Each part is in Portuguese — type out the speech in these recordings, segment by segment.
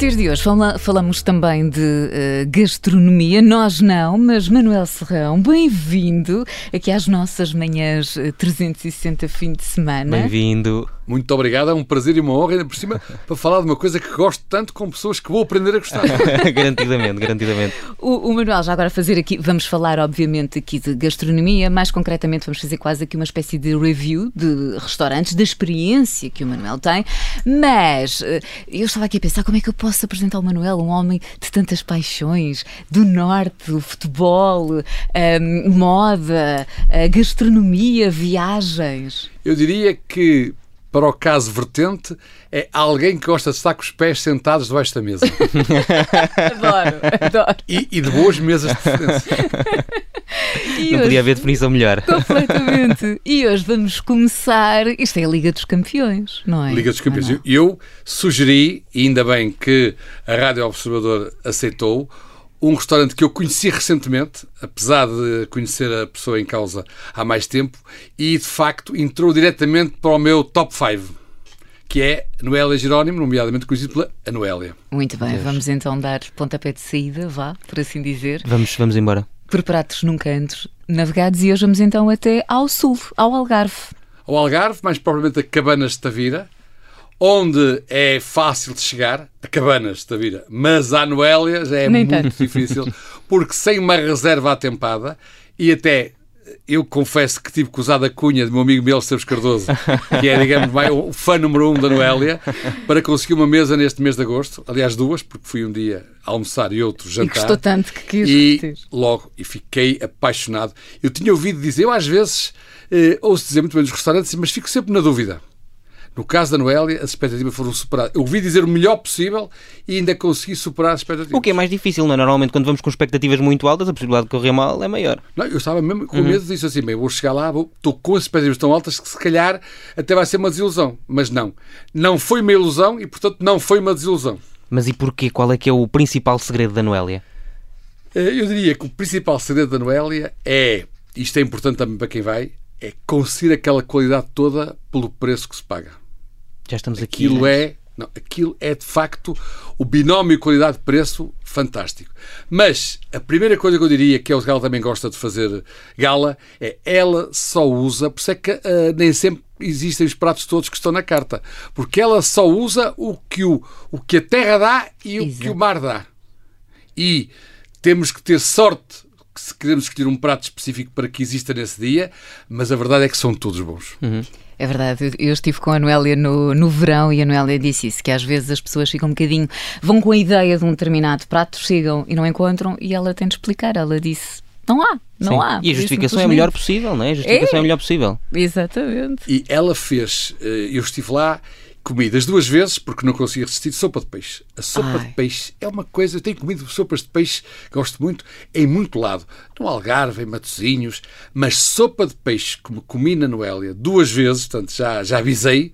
partir de hoje fala- falamos também de eh, gastronomia. Nós não, mas Manuel Serrão, bem-vindo aqui às nossas manhãs eh, 360 fim de semana. Bem-vindo. Muito obrigado, é um prazer e uma honra, ainda por cima, para falar de uma coisa que gosto tanto com pessoas que vou aprender a gostar. garantidamente, garantidamente. O, o Manuel, já agora fazer aqui, vamos falar obviamente aqui de gastronomia, mais concretamente vamos fazer quase aqui uma espécie de review de restaurantes, da experiência que o Manuel tem, mas eh, eu estava aqui a pensar como é que eu posso apresentar o Manuel, um homem de tantas paixões, do norte, o futebol, eh, moda, eh, gastronomia, viagens. Eu diria que, para o caso vertente, é alguém que gosta de estar com os pés sentados debaixo da mesa. Adoro, adoro. E, e de boas mesas de preferência. E Não hoje- podia haver definição melhor. Completamente. E hoje vamos começar. Isto é a Liga dos Campeões, não é? Liga dos Campeões. Não. Eu sugeri, e ainda bem que a Rádio Observador aceitou, um restaurante que eu conheci recentemente, apesar de conhecer a pessoa em causa há mais tempo, e de facto entrou diretamente para o meu top 5, que é Noélia Jerónimo, nomeadamente conhecido pela Anuélia. Muito bem, vamos então dar pontapé de saída, vá, por assim dizer, Vamos, vamos embora. por pratos nunca antes navegados e hoje vamos então até ao sul, ao Algarve. Ao Algarve, mais propriamente a Cabanas de Tavira, onde é fácil de chegar, a Cabanas Tavira, mas a Noélia já é Nem muito tanto. difícil, porque sem uma reserva atempada, e até eu confesso que tive que usar a cunha do meu amigo Miguel Esteves Cardoso, que é, digamos, o fã número um da Noélia, para conseguir uma mesa neste mês de agosto, aliás duas, porque fui um dia almoçar e outro E jantar. gostou tanto que quis E repetir. logo, e fiquei apaixonado. Eu tinha ouvido dizer, eu às vezes eh, ouço dizer muito bem dos restaurantes, mas fico sempre na dúvida. No caso da Noélia, as expectativas foram superadas. Eu ouvi dizer o melhor possível e ainda consegui superar as expectativas. O que é mais difícil, não é? Normalmente, quando vamos com expectativas muito altas, a possibilidade de correr mal é maior. Não, eu estava mesmo com medo disso assim, bem, vou chegar lá, vou- estou com as expectativas tão altas que se calhar até vai ser uma desilusão. Mas não. Não foi uma ilusão e, portanto, não foi uma desilusão. Mas e porquê? Qual é que é o principal segredo da Noélia? Eh, Eu diria que o principal segredo da Noélia é, isto é importante também para quem vai, é conseguir aquela qualidade toda pelo preço que se paga. Já estamos aqui. Aquilo né? é, não, aquilo é de facto o binómio qualidade-preço fantástico. Mas a primeira coisa que eu diria que a Gala também gosta de fazer gala é ela só usa, por isso é que ah, nem sempre existem os pratos todos que estão na carta, porque ela só usa o que, o, o que a terra dá e o Exato. que o mar dá. E temos que ter sorte que se queremos escolher um prato específico para que exista nesse dia, mas a verdade é que são todos bons. É verdade, eu- estive com a Noélia no, no verão e a Noélia disse isso, que às vezes as pessoas ficam um bocadinho, vão com a ideia de um determinado prato, chegam e não encontram e ela tem de explicar. Ela disse, não há, não Sim. há. E a justificação é a melhor possível, não é? A justificação é, a melhor possível. Exatamente. E ela fez, eh, eu estive lá, comi das duas vezes, porque não conseguia resistir, sopa de peixe. A sopa Ai. de peixe é uma coisa, eu tenho comido sopas de peixe, gosto muito, em muito lado. No Algarve, em Matosinhos, mas sopa de peixe, como comi na Noélia duas vezes, portanto já, já avisei,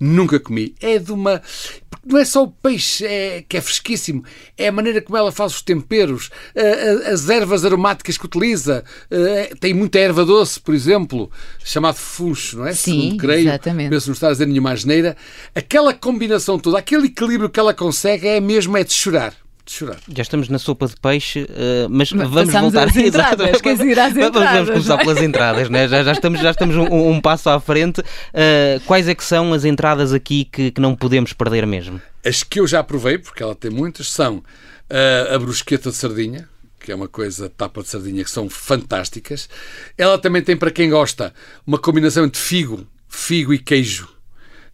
nunca comi. É de uma. porque Não é só o peixe é, que é fresquíssimo, é a maneira como ela faz os temperos, a- a- as ervas aromáticas que utiliza. eh, Tem muita erva doce, por exemplo, chamado funcho, não é? Sim, Segundo creio. exatamente. Penso não estar a dizer nenhuma asneira. Aquela combinação toda, aquele equilíbrio que ela consegue é mesmo é de chorar. De chorar. Já estamos na sopa de peixe, eh, mas Mas vamos voltar às entradas, Exato. queres ir às Vamos- Vamos entradas, começar é? pelas entradas, né? já, já estamos, já estamos um, um passo à frente. Eh, quais é que são as entradas aqui que, que não podemos perder mesmo? As que eu já provei, porque ela tem muitas, são ah, a brusqueta de sardinha, que é uma coisa, tapa de sardinha, que são fantásticas. Ela também tem, para quem gosta, uma combinação entre figo, figo e queijo,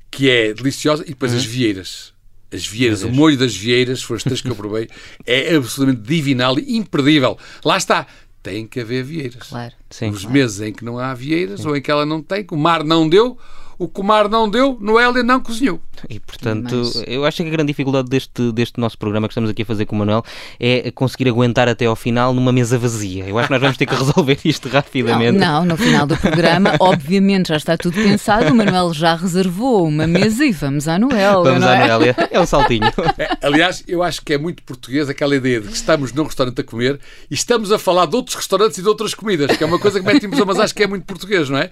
que é deliciosa, e depois as vieiras. As vieiras, o molho das vieiras, foram as três que eu provei, é absolutamente divinal e imperdível. Lá está, tem que haver vieiras. Claro. Sim. Os meses em que não há vieiras ou em que ela não tem, que o mar não deu, o que o mar não deu, Noélia não cozinhou. E portanto, Mas- eu acho que a grande dificuldade deste, deste nosso programa que estamos aqui a fazer com o Manuel é conseguir aguentar até ao final numa mesa vazia. Eu acho que nós vamos ter que resolver isto Não, rapidamente. não, no final do programa, obviamente já está tudo pensado. O Manuel já reservou uma mesa e vamos à Noel. Vamos não à é? Noélia. É um saltinho. É, aliás, eu acho que é muito português aquela ideia de que estamos num restaurante a comer e estamos a falar de outros restaurantes e de outras comidas, que é uma coisa que mete mas acho que é muito português, não é?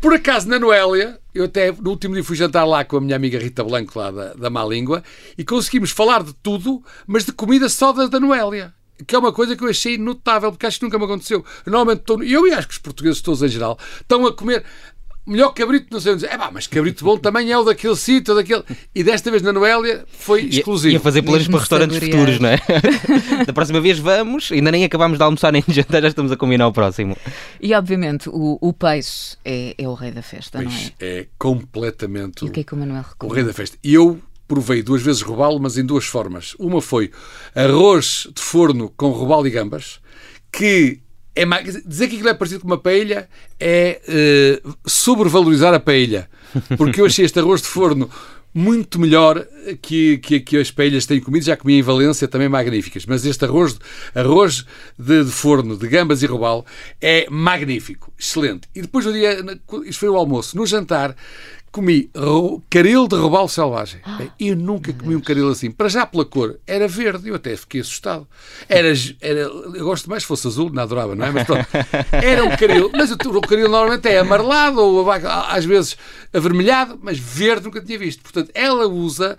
Por acaso, na Noélia, eu até no último dia fui jantar lá com a minha amiga Rita Blanco, lá da, da Má Língua, e conseguimos falar de tudo, mas de comida só da, da Noélia. Que é uma coisa que eu achei notável, porque acho que nunca me aconteceu. Normalmente, estou, eu e acho que os portugueses todos em geral estão a comer melhor cabrito, não sei onde dizer. É pá, mas cabrito bom também é o daquele sítio, daquele. E desta vez na Noélia foi exclusivo. E a fazer planos para restaurantes futuros, não é? da próxima vez vamos, ainda nem acabámos de almoçar nem de jantar, já estamos a combinar o próximo. E obviamente o, o peixe é, é, o rei da festa, não é? É completamente e o, que é que o, Manuel o rei da festa. E eu provei duas vezes robalo, mas em duas formas. Uma foi arroz de forno com robalo e gambas, que é mais, dizer que aquilo é parecido com uma paella é uh, sobrevalorizar a paella. Porque eu achei este arroz de forno muito melhor que, que, que as paellas têm comido. Já comi em Valência, também magníficas. Mas este arroz, arroz de, de forno, de gambas e robalo, é magnífico. Excelente. E depois do dia, isto foi o almoço, no jantar, comi caril de robalo selvagem. Ah, eu nunca comi um caril assim. Para já pela cor, era verde. Eu até fiquei assustado. Era, era, eu gosto mais se fosse azul, não adorava, não é? Mas pronto. Era um caril. Mas o, o caril normalmente é amarelado ou às vezes avermelhado, mas verde nunca tinha visto. Portanto, ela usa,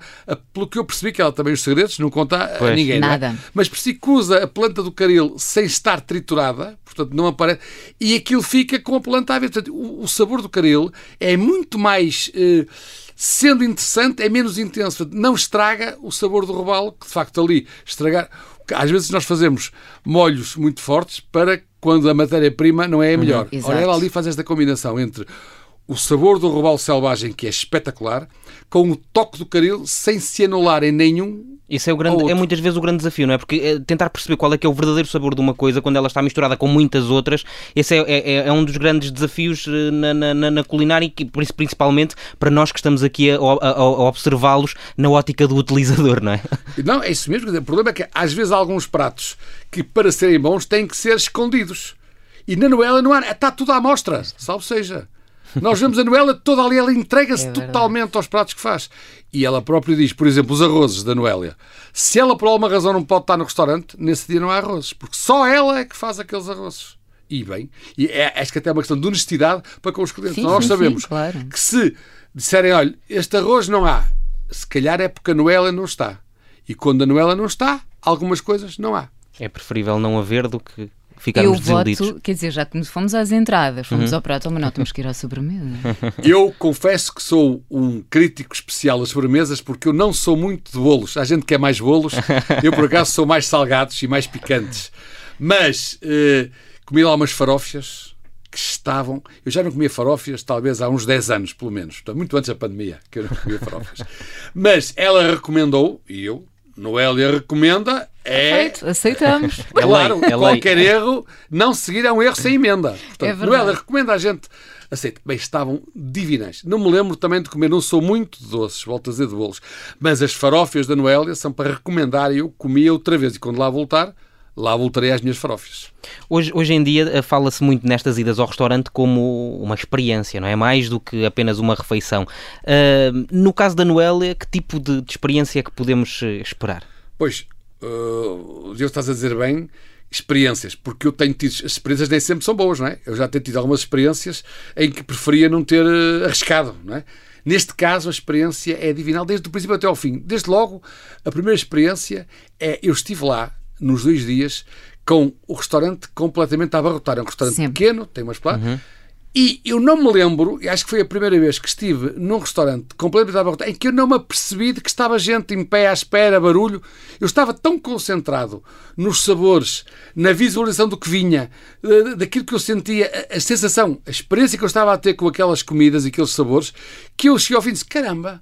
pelo que eu percebi, que ela também os segredos, não conta pois, a ninguém. É? Nada. É? Mas percebi que usa a planta do caril sem estar triturada, portanto não aparece, e aquilo fica com a planta a ver. Portanto, o, o sabor do caril é muito mais eh, sendo interessante, é menos intenso. Não estraga o sabor do robalo, que de facto ali estragar. Às vezes nós fazemos molhos muito fortes para quando a matéria-prima não é a melhor. Uhum, Ora, ela ali faz esta combinação entre o sabor do robalo selvagem, que é espetacular, com o toque do caril, sem se anular em nenhum isso é, o grande, é muitas vezes o grande desafio, não é? Porque é tentar perceber qual é que é o verdadeiro sabor de uma coisa quando ela está misturada com muitas outras, esse é, é, é, é um dos grandes desafios eh, na, na, na culinária e principalmente para nós que estamos aqui a, a, a observá-los na ótica do utilizador, não é? Não, é isso mesmo. O problema é que às vezes há alguns pratos que para serem bons têm que ser escondidos. E na Noela não há, está tudo à mostra, salvo seja. Nós vemos a Noela toda ali, ela entrega-se é totalmente aos pratos que faz. E ela própria diz, por exemplo, os arrozes da Noélia. Se ela por alguma razão não pode estar no restaurante, nesse dia não há arrozes, porque só ela é que faz aqueles arrozes. E bem, e é, acho que até é uma questão de honestidade para com os clientes. Sim, Nós sim, sabemos sim, claro. que se disserem, olha, este arroz não há, se calhar é porque a Noélia não está. E quando a Noélia não está, algumas coisas não há. É preferível não haver do que ficarmos eu desiludidos. Voto, quer dizer, já que fomos às entradas, fomos uhum. ao prato, mas não temos que ir à sobremesa. Eu confesso que sou um crítico especial às sobremesas porque eu não sou muito de bolos. A gente quer mais bolos, eu por acaso sou mais salgados e mais picantes. Mas eh, comi lá umas farófias que estavam. Eu já não comia farófias talvez há uns 10 anos, pelo menos. Muito antes da pandemia que eu não comia farófias. Mas ela recomendou, e eu Noélia recomenda é. Perfeito, aceitamos. É claro, é qualquer erro, não seguir é um erro sem emenda. Portanto, é Noélia recomenda a gente. Aceita. Bem, estavam divinas. Não me lembro também de comer, não sou muito de doces, volto a dizer de bolos, mas as farófias da Noélia são para recomendar e eu comia outra vez. E quando lá voltar, lá voltarei às minhas farófias. Hoje, hoje em dia eh, fala-se muito nestas idas ao restaurante como uma experiência, não é? Mais do que apenas uma refeição. Uh, no caso da Noélia, que tipo de, de, experiência é que podemos eh, esperar? Pois, uh, Deus estás a dizer bem, experiências, porque eu tenho tido, as experiências nem sempre são boas, não é? Eu já tenho tido algumas experiências em que preferia não ter arriscado, não é? Neste caso, a experiência é divinal desde o princípio até ao fim. Desde logo, a primeira experiência é eu estive lá nos dois dias com o restaurante completamente a abarrotar. É um restaurante Sempre. pequeno, tem umas plataformas. Uhum. E eu não me lembro, e acho que foi a primeira vez que estive num restaurante completamente abarrotado, em que eu não me apercebi de que estava gente em pé à espera, barulho. Eu estava tão concentrado nos sabores, na visualização do que vinha, daquilo que eu sentia, a, a sensação, a experiência que eu estava a ter com aquelas comidas e aqueles sabores, que eu cheguei ao fim e disse: caramba!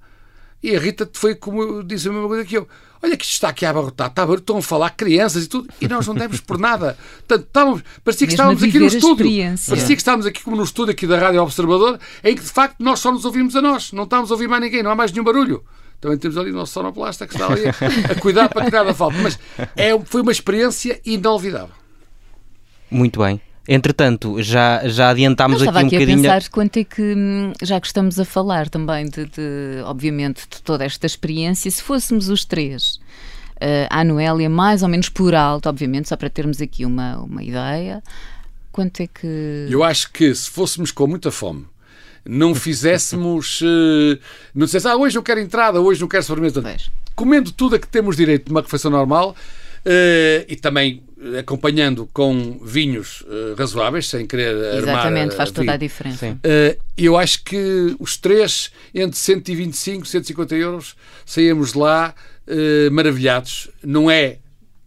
E a Rita foi como disse a mesma coisa que eu olha que isto está aqui a abarrotar, está a estão a falar crianças e tudo, e nós não demos por nada. Portanto, estávamos, parecia que estávamos aqui no estúdio. Parecia que estávamos aqui como no estúdio aqui da Rádio Observador, em que de facto nós só nos ouvimos a nós, não estamos a ouvir mais ninguém, não há mais nenhum barulho. Também temos ali o nosso sonoplasta que está ali a cuidar para que nada falte. Mas é, foi uma experiência inolvidável. Muito bem. Entretanto, já, já adiantámos aqui um aqui bocadinho. a pensar quanto é que, hum, já que estamos a falar também de, de obviamente, de toda esta experiência, se fôssemos os três uh, à Noélia, mais ou menos por alto, obviamente, só para termos aqui uma, uma ideia, quanto é que. Eu acho que se fôssemos com muita fome não fizéssemos. Uh, não dissesse, ah, hoje não quero entrada, hoje não quero sobremesa. Comendo tudo a que temos direito de uma refeição normal uh, e também acompanhando com vinhos uh, razoáveis, sem querer Exatamente, armar, faz toda a diferença. Uh, eu acho que os três, entre 125 e 150 euros, saímos lá uh, maravilhados. Não é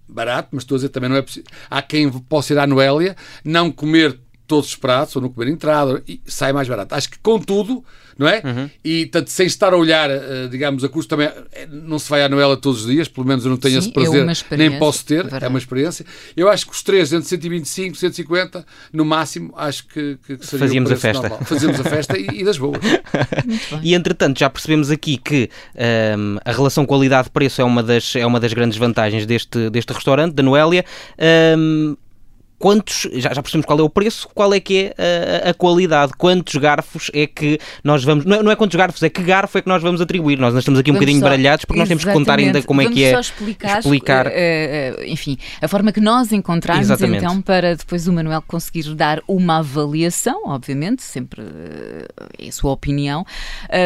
barato, mas estou a dizer também não é possível. Há quem possa ir à Noélia, não comer todos os pratos ou não comer entrada e sai mais barato. Acho que, contudo, não é? Uhum. E tanto sem estar a olhar, eh, digamos, a custo também, eh, não se vai à Noela todos os dias, pelo menos eu não tenho Sim, esse prazer, é nem posso ter, verdade. é uma experiência. Eu acho que os três, entre 125 150, no máximo, acho que, que seria Fazíamos a festa. Normal. Fazíamos a festa e, e das boas. e entretanto, já percebemos aqui que um, ehm, a relação qualidade-preço é uma das, é uma das grandes vantagens deste, deste restaurante, da Noélia. Um, ehm, quantos, já, já percebemos qual é o preço, qual é que é a, a, qualidade, quantos garfos é que nós vamos, não é, não é, quantos garfos, é que garfo é que nós vamos atribuir. Nós, estamos aqui um bocadinho só, baralhados porque nós temos que contar ainda como vamos é que é. Explicar, explicar... Uh, uh, enfim, a forma que nós encontramos exatamente. então para depois o Manuel conseguir dar uma avaliação, obviamente, sempre uh, é a sua opinião.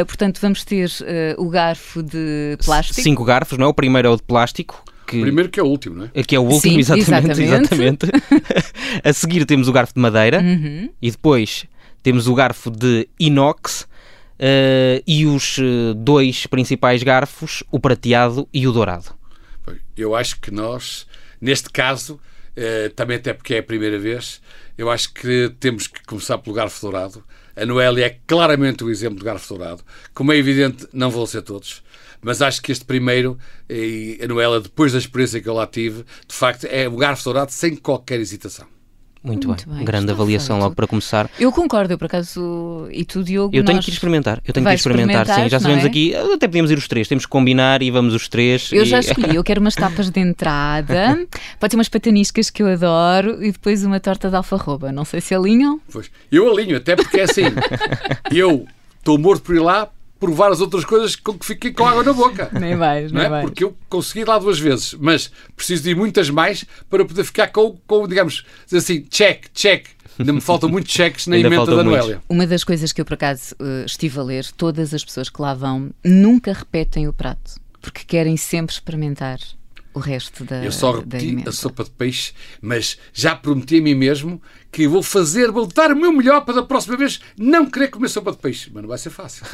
portanto, vamos ter o garfo de plástico. Cinco garfos, não é? O primeiro é o de plástico que. Primeiro que é o último, não é? Que é o último, Sim, exatamente. exatamente. exatamente. a seguir temos o garfo de madeira uhum. e depois temos o garfo de inox. Uh, e os uh, dois principais garfos, o prateado e o dourado. Eu acho que nós, neste caso, uh, também até porque é a primeira vez, eu acho que temos que começar pelo garfo dourado. A Noélia é claramente o exemplo do garfo dourado. Como é evidente, não vão ser todos mas acho que este primeiro, e a Noela, depois da experiência que eu lá tive, de facto é o garfo dourado sem qualquer hesitação. Muito, Muito bem. bem. Grande avaliação feito. logo para começar. Eu concordo, eu por acaso, e tu, Diogo. Eu tenho que ir experimentar. Eu tenho que ir experimentar, sim. Já sabemos é? aqui, até podíamos ir os três, temos que combinar e vamos os três. Eu e... já escolhi, eu quero umas tapas de entrada, pode ser umas pataniscas que eu adoro e depois uma torta de alfarroba. Não sei se alinham. Pois, eu alinho, até porque é assim. eu estou morto por ir lá provar as outras coisas com que fiquei com água na boca. Nem vais, não é? Vais. Porque eu consegui lá duas vezes, mas preciso de ir muitas mais para poder ficar com, com digamos, assim, check, check. Ainda me faltam muitos cheques na emenda da Noélia. Uma das coisas que eu, por acaso, eh, estive a ler, todas as pessoas que lá vão nunca repetem o prato, porque querem sempre experimentar o resto da Eu só repeti a sopa de peixe, mas já prometi a mim mesmo que vou fazer, vou dar o meu melhor para da próxima vez não querer comer sopa de peixe, mas não vai ser fácil.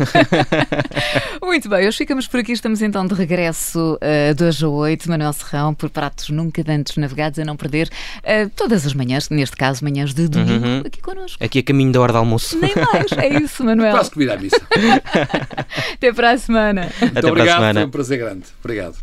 Muito bem, hoje ficamos por aqui, estamos então de regresso uh, de hoje a 8, Manuel Serrão, por pratos nunca dantes navegados, a não perder uh, todas as manhãs, neste caso manhãs de domingo, uhum. aqui connosco. Aqui a caminho da hora do almoço. Nem mais, é isso, Manuel. Quase comida à missa. Até para a semana. Muito Até obrigado, semana. foi um prazer grande. Obrigado.